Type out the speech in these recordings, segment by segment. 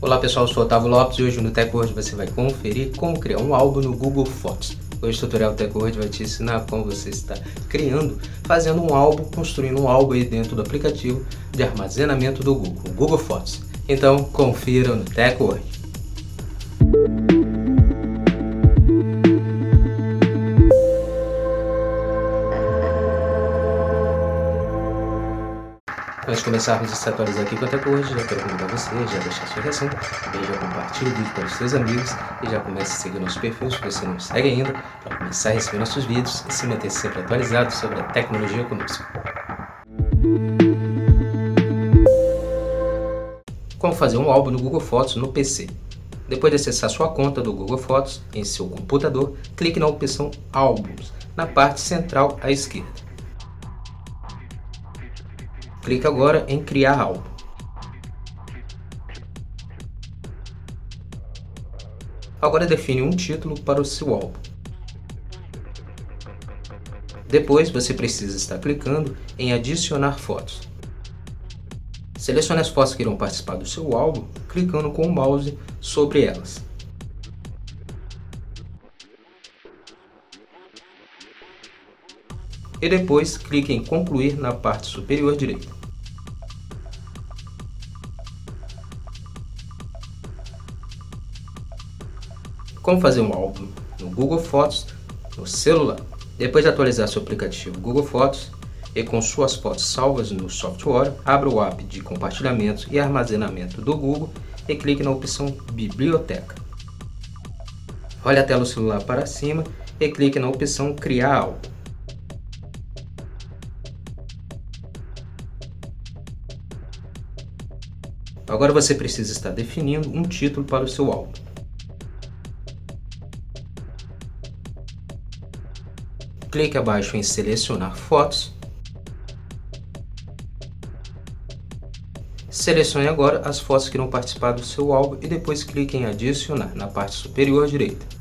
Olá pessoal, eu sou Otávio Lopes e hoje no TechWord você vai conferir como criar um álbum no Google Fotos. Hoje o tutorial TechWord vai te ensinar como você está criando, fazendo um álbum, construindo um álbum aí dentro do aplicativo de armazenamento do Google, Google Fotos. Então confira no TechWord. Antes de começarmos a se atualizar aqui com a Tecnologia, já quero convidar você a já deixar sua reação, também já compartilhe o vídeo para os seus amigos e já comece a seguir nosso perfil se você não segue ainda, para começar a receber nossos vídeos e se manter sempre atualizado sobre a tecnologia conosco. Como fazer um álbum no Google Fotos no PC? Depois de acessar sua conta do Google Fotos em seu computador, clique na opção Álbuns, na parte central à esquerda. Clique agora em criar álbum. Agora define um título para o seu álbum. Depois você precisa estar clicando em adicionar fotos. Selecione as fotos que irão participar do seu álbum, clicando com o mouse sobre elas. E depois clique em concluir na parte superior direita. Como fazer um álbum no Google Fotos no celular. Depois de atualizar seu aplicativo Google Fotos e com suas fotos salvas no software, abra o app de compartilhamento e armazenamento do Google e clique na opção Biblioteca. Olhe a tela do celular para cima e clique na opção Criar álbum. Agora você precisa estar definindo um título para o seu álbum. Clique abaixo em selecionar fotos. Selecione agora as fotos que irão participar do seu álbum e depois clique em adicionar na parte superior direita.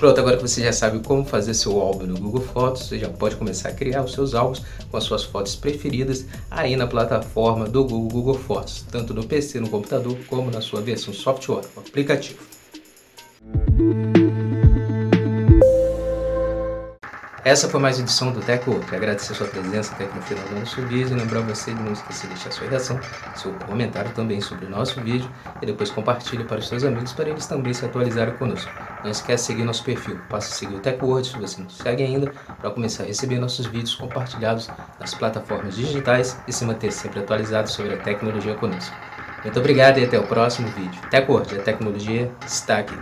Pronto, agora que você já sabe como fazer seu álbum no Google Fotos, você já pode começar a criar os seus álbuns com as suas fotos preferidas aí na plataforma do Google Google Fotos, tanto no PC, no computador, como na sua versão software, o aplicativo. Essa foi mais uma edição do Teco. Quero agradecer a sua presença até aqui no final do nosso vídeo. Lembrar você de não esquecer de deixar sua reação, seu comentário também sobre o nosso vídeo e depois compartilhe para os seus amigos para eles também se atualizarem conosco. Não esquece de seguir nosso perfil. Passe a seguir o TechWord se você não segue ainda para começar a receber nossos vídeos compartilhados nas plataformas digitais e se manter sempre atualizado sobre a tecnologia conosco. Muito obrigado e até o próximo vídeo. TechWord, a tecnologia está aqui.